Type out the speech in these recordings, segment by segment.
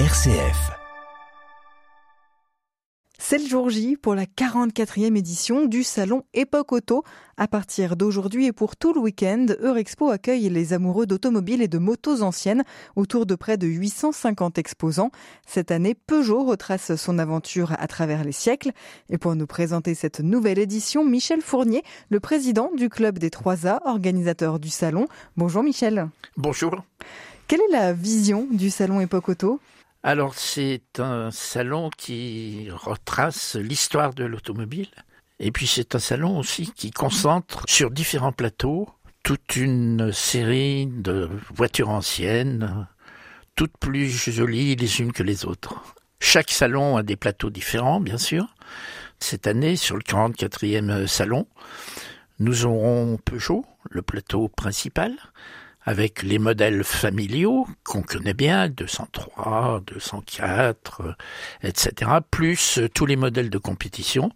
RCF. C'est le jour J pour la 44e édition du salon Époque Auto. À partir d'aujourd'hui et pour tout le week-end, Eurexpo accueille les amoureux d'automobiles et de motos anciennes autour de près de 850 exposants. Cette année, Peugeot retrace son aventure à travers les siècles. Et pour nous présenter cette nouvelle édition, Michel Fournier, le président du Club des 3A, organisateur du salon. Bonjour Michel. Bonjour. Quelle est la vision du salon Époque Auto? Alors c'est un salon qui retrace l'histoire de l'automobile et puis c'est un salon aussi qui concentre sur différents plateaux toute une série de voitures anciennes, toutes plus jolies les unes que les autres. Chaque salon a des plateaux différents, bien sûr. Cette année, sur le 44e salon, nous aurons Peugeot, le plateau principal, avec les modèles familiaux qu'on connaît bien, 203, 204, etc., plus euh, tous les modèles de compétition.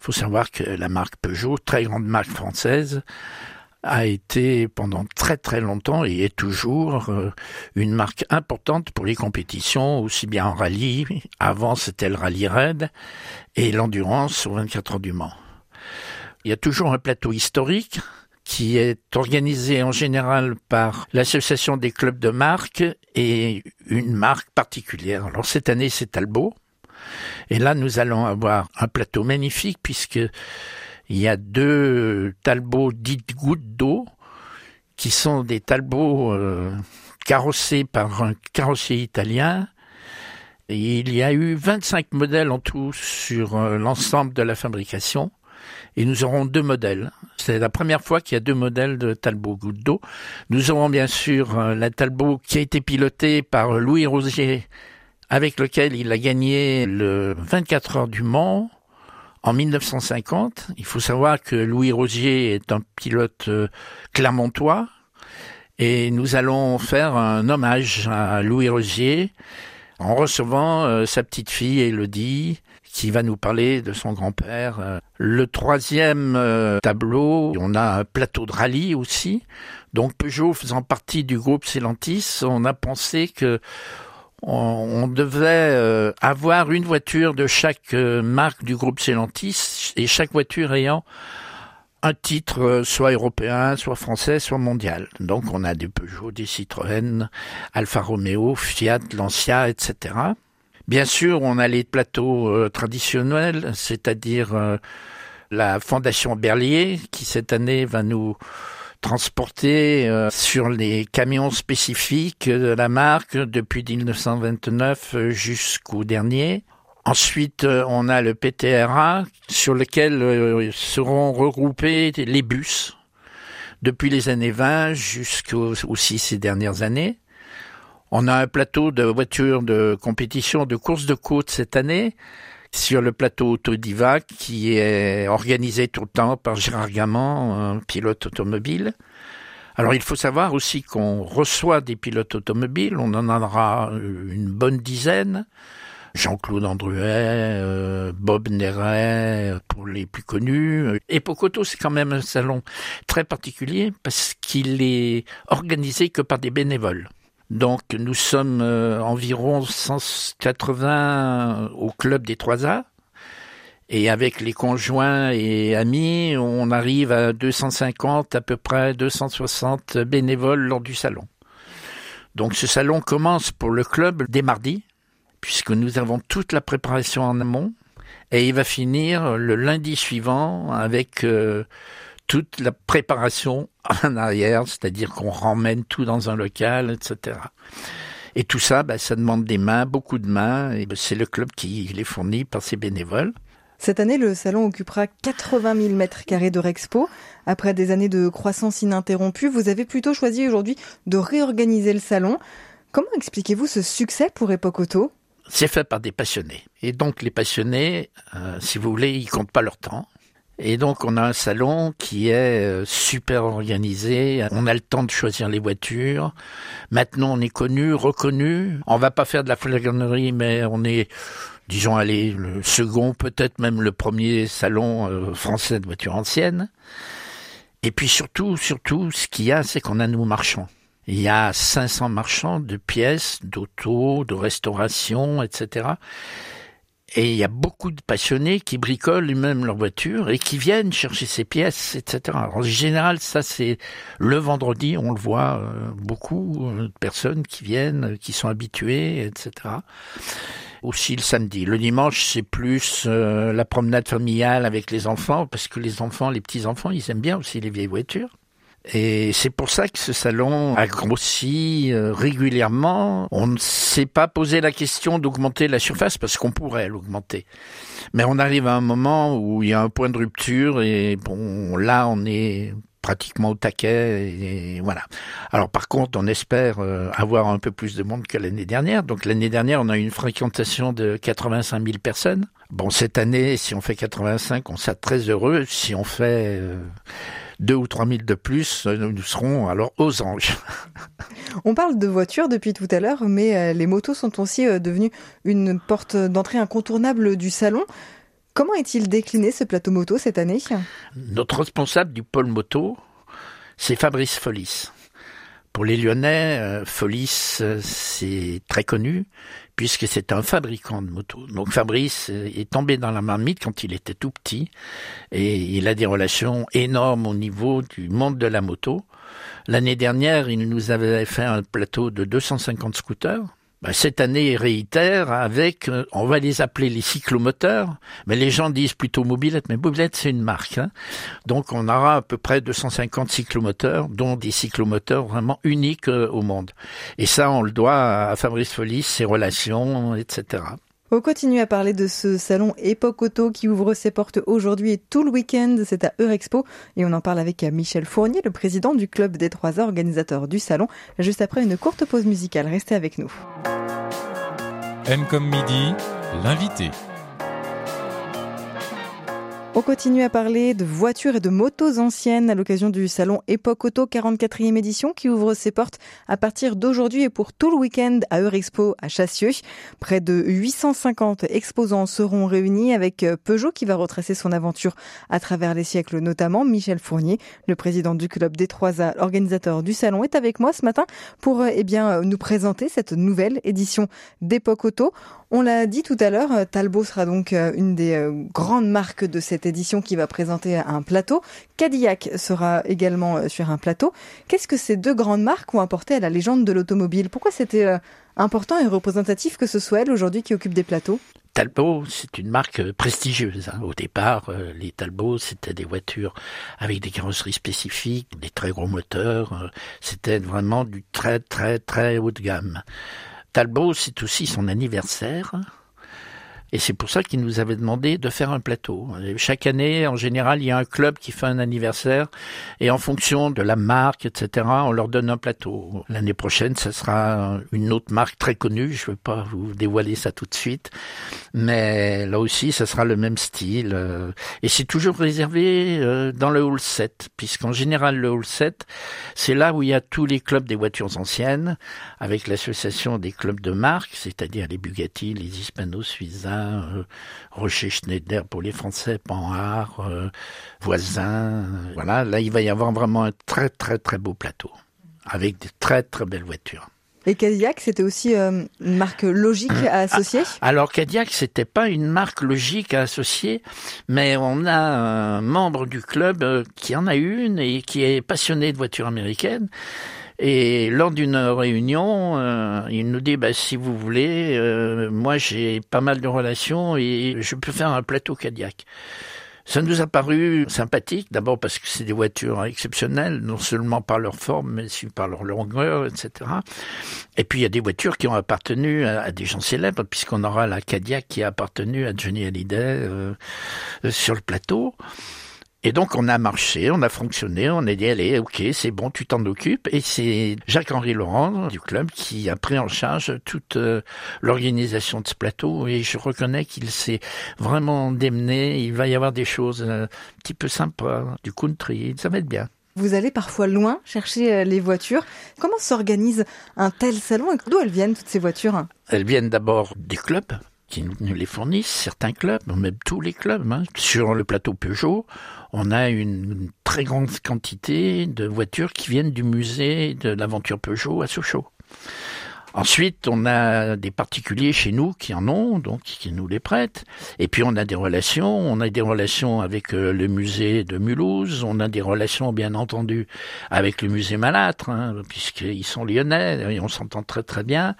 Il faut savoir que la marque Peugeot, très grande marque française, a été pendant très très longtemps et est toujours euh, une marque importante pour les compétitions, aussi bien en rallye, avant c'était le rallye raid, et l'endurance aux 24 heures du Mans. Il y a toujours un plateau historique, qui est organisé en général par l'association des clubs de marque et une marque particulière. Alors cette année c'est Talbot. Et là nous allons avoir un plateau magnifique puisque il y a deux Talbot dites gouttes d'eau qui sont des Talbot euh, carrossés par un carrossier italien. Il y a eu 25 modèles en tout sur euh, l'ensemble de la fabrication et nous aurons deux modèles. C'est la première fois qu'il y a deux modèles de Talbot goutte. Nous aurons bien sûr euh, la Talbot qui a été pilotée par Louis Rosier, avec lequel il a gagné le 24 heures du Mans en 1950. Il faut savoir que Louis Rosier est un pilote euh, clermontois et nous allons faire un hommage à Louis Rosier en recevant euh, sa petite fille Elodie qui va nous parler de son grand-père. Euh, le troisième euh, tableau, on a un plateau de rallye aussi. Donc Peugeot faisant partie du groupe Celantis, on a pensé que on, devait euh, avoir une voiture de chaque marque du groupe Celantis et chaque voiture ayant un titre soit européen, soit français, soit mondial. Donc on a des Peugeot, des Citroën, Alfa Romeo, Fiat, Lancia, etc. Bien sûr, on a les plateaux euh, traditionnels, c'est-à-dire euh, la Fondation Berlier, qui cette année va nous transporter euh, sur les camions spécifiques de la marque depuis 1929 jusqu'au dernier. Ensuite, on a le PTRA sur lequel seront regroupés les bus depuis les années 20 jusqu'aux aussi ces dernières années. On a un plateau de voitures de compétition de course de côte cette année sur le plateau Autodiva qui est organisé tout le temps par Gérard Gaman, un pilote automobile. Alors il faut savoir aussi qu'on reçoit des pilotes automobiles, on en aura une bonne dizaine. Jean-Claude Andruet, euh, Bob Néret, pour les plus connus. Et Pocoto, c'est quand même un salon très particulier parce qu'il est organisé que par des bénévoles. Donc nous sommes euh, environ 180 au club des 3A. Et avec les conjoints et amis, on arrive à 250, à peu près 260 bénévoles lors du salon. Donc ce salon commence pour le club dès mardi, puisque nous avons toute la préparation en amont, et il va finir le lundi suivant avec euh, toute la préparation en arrière, c'est-à-dire qu'on ramène tout dans un local, etc. Et tout ça, bah, ça demande des mains, beaucoup de mains, et bah, c'est le club qui les fournit par ses bénévoles. Cette année, le salon occupera 80 000 mètres carrés de Rexpo. Après des années de croissance ininterrompue, vous avez plutôt choisi aujourd'hui de réorganiser le salon. Comment expliquez-vous ce succès pour Époque Auto? C'est fait par des passionnés. Et donc les passionnés, euh, si vous voulez, ils comptent pas leur temps. Et donc on a un salon qui est euh, super organisé, on a le temps de choisir les voitures. Maintenant on est connu, reconnu. On va pas faire de la flagornerie mais on est disons allez le second peut-être même le premier salon euh, français de voitures anciennes. Et puis surtout surtout ce qu'il y a c'est qu'on a nos marchands. Il y a 500 marchands de pièces, d'auto, de restauration, etc. Et il y a beaucoup de passionnés qui bricolent eux-mêmes leur voiture et qui viennent chercher ces pièces, etc. en général, ça c'est le vendredi, on le voit euh, beaucoup euh, de personnes qui viennent, qui sont habituées, etc. Aussi le samedi. Le dimanche, c'est plus euh, la promenade familiale avec les enfants, parce que les enfants, les petits enfants, ils aiment bien aussi les vieilles voitures. Et c'est pour ça que ce salon a grossi euh, régulièrement. On ne s'est pas posé la question d'augmenter la surface parce qu'on pourrait l'augmenter. Mais on arrive à un moment où il y a un point de rupture et bon, là on est pratiquement au taquet et voilà. Alors par contre, on espère euh, avoir un peu plus de monde que l'année dernière. Donc l'année dernière, on a eu une fréquentation de 85 000 personnes. Bon, cette année, si on fait 85, on sera très heureux. Si on fait euh, deux ou trois mille de plus, euh, nous serons alors aux anges. On parle de voitures depuis tout à l'heure, mais euh, les motos sont aussi euh, devenues une porte d'entrée incontournable du salon. Comment est-il décliné ce plateau moto cette année? Notre responsable du pôle moto, c'est Fabrice Folis. Pour les Lyonnais, Folis, c'est très connu puisque c'est un fabricant de motos. Donc Fabrice est tombé dans la marmite quand il était tout petit et il a des relations énormes au niveau du monde de la moto. L'année dernière, il nous avait fait un plateau de 250 scooters cette année réitère avec, euh, on va les appeler les cyclomoteurs, mais les gens disent plutôt mobilette, mais mobilette c'est une marque. Hein. Donc on aura à peu près 250 cyclomoteurs, dont des cyclomoteurs vraiment uniques euh, au monde. Et ça, on le doit à Fabrice Folis, ses relations, etc. On continue à parler de ce salon Époque Auto qui ouvre ses portes aujourd'hui et tout le week-end. C'est à Eurexpo et on en parle avec Michel Fournier, le président du club des trois organisateurs du salon, juste après une courte pause musicale. Restez avec nous. M comme midi, l'invité. On continue à parler de voitures et de motos anciennes à l'occasion du salon Époque Auto 44e édition qui ouvre ses portes à partir d'aujourd'hui et pour tout le week-end à Eurexpo à Chassieux. Près de 850 exposants seront réunis avec Peugeot qui va retracer son aventure à travers les siècles notamment. Michel Fournier, le président du club des 3A, l'organisateur du salon, est avec moi ce matin pour eh bien, nous présenter cette nouvelle édition d'Époque Auto. On l'a dit tout à l'heure, Talbot sera donc euh, une des euh, grandes marques de cette édition qui va présenter un plateau. Cadillac sera également euh, sur un plateau. Qu'est-ce que ces deux grandes marques ont apporté à la légende de l'automobile? Pourquoi c'était important et représentatif que ce soit elle aujourd'hui qui occupe des plateaux? Talbot, c'est une marque prestigieuse. Hein. Au départ, les Talbot, c'était des voitures avec des carrosseries spécifiques, des très gros moteurs. C'était vraiment du très très très haut de gamme. Talbot, c'est aussi son anniversaire. Et c'est pour ça qu'il nous avait demandé de faire un plateau. chaque année, en général, il y a un club qui fait un anniversaire et en fonction de la marque, etc., on leur donne un plateau. L'année prochaine, ce sera une autre marque très connue. Je ne vais pas vous dévoiler ça tout de suite, mais là aussi, ce sera le même style. Et c'est toujours réservé euh, dans le hall 7, puisqu'en général, le hall 7, c'est là où il y a tous les clubs des voitures anciennes, avec l'association des clubs de marque, c'est-à-dire les Bugatti, les Hispano Suiza, euh, Rocher Schneider pour les Français, Panhard, euh, Voisin. Euh, voilà, là il va y avoir vraiment un très très très beau plateau avec de très très belles voitures. Et Cadillac, c'était aussi une marque logique à associer? Ah, Alors Cadillac, c'était pas une marque logique à associer, mais on a un membre du club qui en a une et qui est passionné de voitures américaines et lors d'une réunion, euh, il nous dit bah, si vous voulez, euh, moi j'ai pas mal de relations et je peux faire un plateau Cadillac. Ça nous a paru sympathique, d'abord parce que c'est des voitures exceptionnelles, non seulement par leur forme, mais aussi par leur longueur, etc. Et puis il y a des voitures qui ont appartenu à, des gens célèbres, puisqu'on aura la Cadillac qui a appartenu à Johnny Hallyday euh, sur le plateau. Et donc on a marché, on a fonctionné, on a dit allez, ok, c'est bon, tu t'en occupes. Et c'est Jacques-Henri Laurent du club qui a pris en charge toute euh, l'organisation de ce plateau. Et je reconnais qu'il s'est vraiment démené. Il va y avoir des choses euh, un petit peu sympas, du country, ça va être bien. Vous allez parfois loin chercher euh, les voitures. Comment s'organise un tel salon et d'où elles viennent toutes ces voitures? Elles viennent d'abord des clubs qui nous les fournissent, certains clubs, même tous les clubs. Hein. Sur le plateau Peugeot, on a une très grande quantité de voitures qui viennent du musée de l'aventure Peugeot à Sochaux. Ensuite, on a des particuliers chez nous qui en ont, donc qui nous les prêtent. Et puis on a des relations. On a des relations avec euh, le musée de Mulhouse. On a des relations, bien entendu, avec le musée Malâtre, hein, puisqu'ils sont lyonnais et on s'entend très très bien.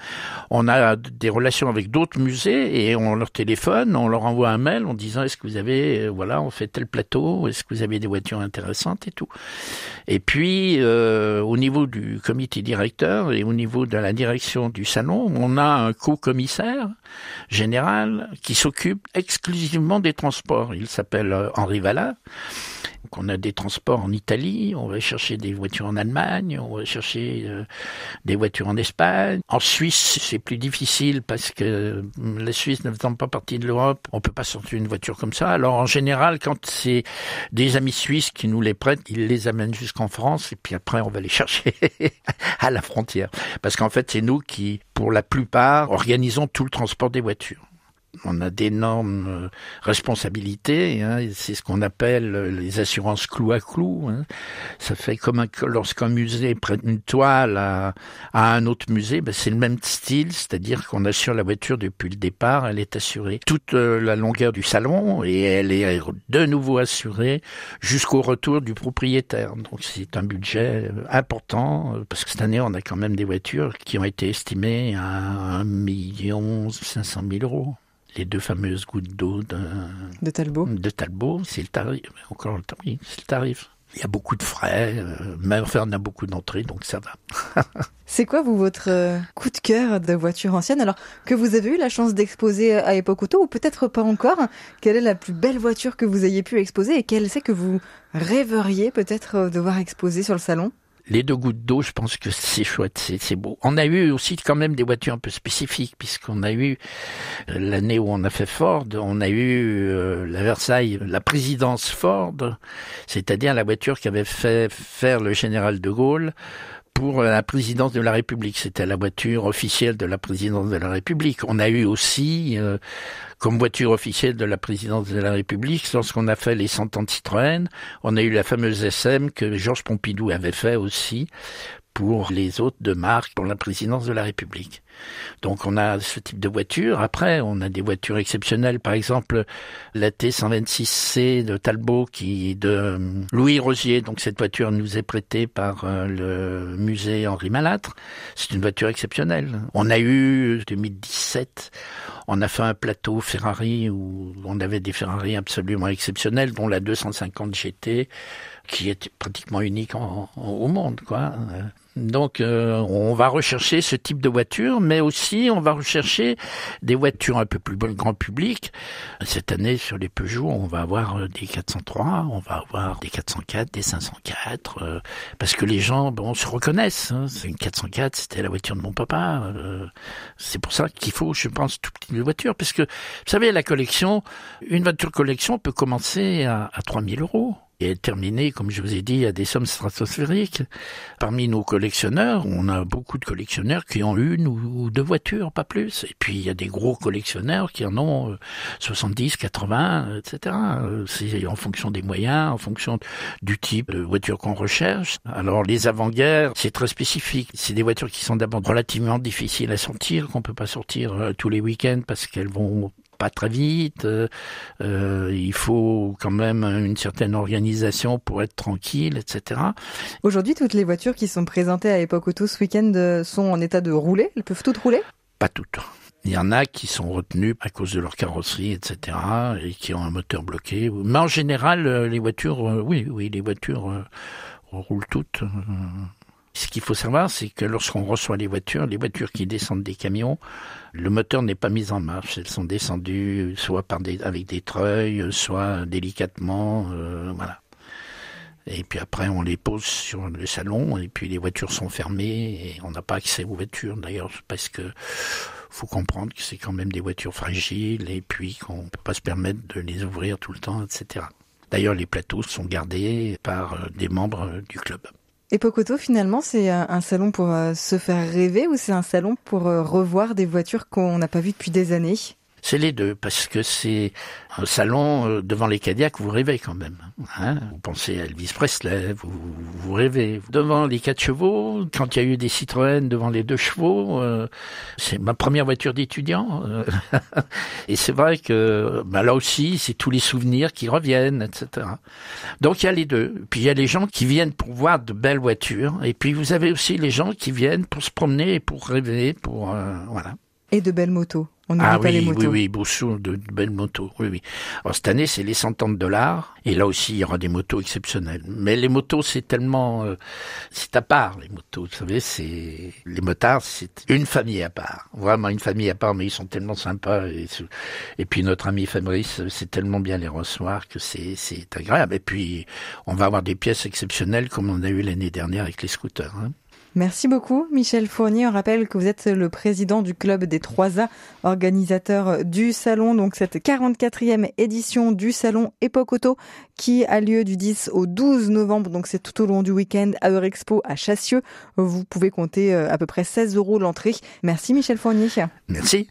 On a des relations avec d'autres musées et on leur téléphone, on leur envoie un mail en disant est-ce que vous avez, euh, voilà, on fait tel plateau, est-ce que vous avez des voitures intéressantes et tout. Et puis euh, au niveau du comité directeur et au niveau de la direction du salon, on a un co-commissaire général qui s'occupe exclusivement des transports. Il s'appelle euh, Henri Valla on a des transports en Italie, on va chercher des voitures en Allemagne, on va chercher euh, des voitures en Espagne. En Suisse, c'est plus difficile parce que hum, la Suisse ne faisant pas partie de l'Europe, on peut pas sortir une voiture comme ça. Alors en général, quand c'est des amis suisses qui nous les prêtent, ils les amènent jusqu'en France et puis après on va les chercher à la frontière. Parce qu'en fait, c'est nous qui, pour la plupart, organisons tout le transport des voitures on a d'énormes euh, responsabilités. Hein, c'est ce qu'on appelle euh, les assurances clou à clou. Hein. Ça fait comme lorsqu'un musée prête une toile à, un autre musée, ben c'est le même style, c'est-à-dire qu'on assure la voiture depuis le départ, elle est assurée toute euh, la longueur du salon et elle est de nouveau assurée jusqu'au retour du propriétaire. Donc c'est un budget important parce que cette année on a quand même des voitures qui ont été estimées à 1 million 500 000 euros les deux fameuses gouttes d'eau de, de Talbot. De Talbot, c'est le tarif. Encore le tarif, c'est le tarif. Il y a beaucoup de frais, euh, mais enfin on a beaucoup d'entrées, donc ça va. c'est quoi vous votre euh, coup de cœur de voiture ancienne? Alors que vous avez eu la chance d'exposer à Époque Auto ou peut-être pas encore? Quelle est la plus belle voiture que vous ayez pu exposer et quelle c'est que vous rêveriez peut-être euh, de voir exposer sur le salon? Les deux gouttes d'eau, je pense que c'est chouette, c'est beau. On a eu aussi quand même des voitures un peu spécifiques, puisqu'on a eu euh, l'année où on a fait Ford, on a eu euh, la Versailles, la présidence Ford, c'est-à-dire la voiture qui avait fait faire le général de Gaulle pour la présidence de la République. C'était la voiture officielle de la présidence de la République. On a eu aussi, euh, comme voiture officielle de la présidence de la République, lorsqu'on a fait les 100 ans de Citroën, on a eu la fameuse SM que Georges Pompidou avait fait aussi pour les autres de marque pour la présidence de la République. Donc on a ce type de voiture. Après, on a des voitures exceptionnelles, par exemple la T126C de Talbot qui est de euh, Louis Rosier. Donc cette voiture nous est prêtée par euh, le musée Henri Malâtre. C'est une voiture exceptionnelle. On a eu 2017, on a fait un plateau Ferrari où on avait des Ferrari absolument exceptionnels, dont la 250 GT qui est pratiquement unique au monde, quoi. Donc, euh, on va rechercher ce type de voiture, mais aussi on va rechercher des voitures un peu plus grand public. Cette année, sur les Peugeot, on va avoir euh, des 403, on va avoir des 404, des 504, euh, parce que les gens, bon, se reconnaissent. Hein. C'est une 404, c'était la voiture de mon papa. c'est pour ça qu'il faut, je pense, tout petit de voiture, parce que vous savez, la collection, une voiture collection peut commencer à, à 3000 euros et terminé, comme je vous ai dit, à des sommes stratosphériques. Parmi nos collectionneurs, on a beaucoup de collectionneurs qui ont une ou deux voitures, pas plus. Et puis il y a des gros collectionneurs qui en ont 70, 80, etc. C'est en fonction des moyens, en fonction du type de voiture qu'on recherche. Alors les avant-guerres, c'est très spécifique. C'est des voitures qui sont d'abord relativement difficiles à sortir, qu'on peut pas sortir euh, tous les week-ends parce qu'elles vont pas très vite. Euh, euh, il faut quand même une certaine organisation pour être tranquille, etc. Aujourd'hui, toutes les voitures qui sont présentées à Époque Auto ce week-end euh, sont en état de rouler? Elles peuvent toutes rouler? Pas toutes. Il y en a qui sont retenues à cause de leur carrosserie, etc., et qui ont un moteur bloqué. Mais en général, les voitures, oui, oui, les voitures roulent toutes. Ce qu'il faut savoir, c'est que lorsqu'on reçoit les voitures, les voitures qui descendent des camions, le moteur n'est pas mis en marche. Elles sont descendues soit par des, avec des treuils, soit délicatement, euh, voilà. Et puis après, on les pose sur le salon, et puis les voitures sont fermées, et on n'a pas accès aux voitures, d'ailleurs, parce que faut comprendre que c'est quand même des voitures fragiles, et puis qu'on peut pas se permettre de les ouvrir tout le temps, etc. D'ailleurs, les plateaux sont gardés par euh, des membres du club. Et Pocoto, finalement, c'est un salon pour euh, se faire rêver ou c'est un salon pour euh, revoir des voitures qu'on n'a pas vues depuis des années? C'est les deux, parce que c'est un salon euh, devant les Cadillacs, vous rêvez quand même. Hein vous pensez à Elvis Presley, vous, vous rêvez. Devant les quatre chevaux, quand il y a eu des Citroën devant les deux chevaux, euh, c'est ma première voiture d'étudiant. Euh. et c'est vrai que bah, là aussi, c'est tous les souvenirs qui reviennent, etc. Donc il y a les deux. Puis il y a les gens qui viennent pour voir de belles voitures, et puis vous avez aussi les gens qui viennent pour se promener et pour rêver, pour voilà. Et de belles motos. On ah oui, oui, oui, beaucoup de, belles motos. Oui, oui. Alors cette année, c'est les 130 dollars. Et là aussi, il y aura des motos exceptionnelles. Mais les motos, c'est tellement, euh, c'est à part, les motos. Vous savez, c'est, les motards, c'est une famille à part. Vraiment une famille à part, mais ils sont tellement sympas. Et, et puis notre ami Fabrice, c'est tellement bien les recevoir que c'est, c'est agréable. Et puis, on va avoir des pièces exceptionnelles comme on a eu l'année dernière avec les scooters. Hein. Merci beaucoup, Michel Fournier. On rappelle que vous êtes le président du club des 3A, organisateur du salon, donc cette 44e édition du salon Époque Auto qui a lieu du 10 au 12 novembre. Donc c'est tout au long du week-end à Eurexpo à Chassieux. Vous pouvez compter euh, à peu près 16 euros l'entrée. Merci, Michel Fournier. Merci.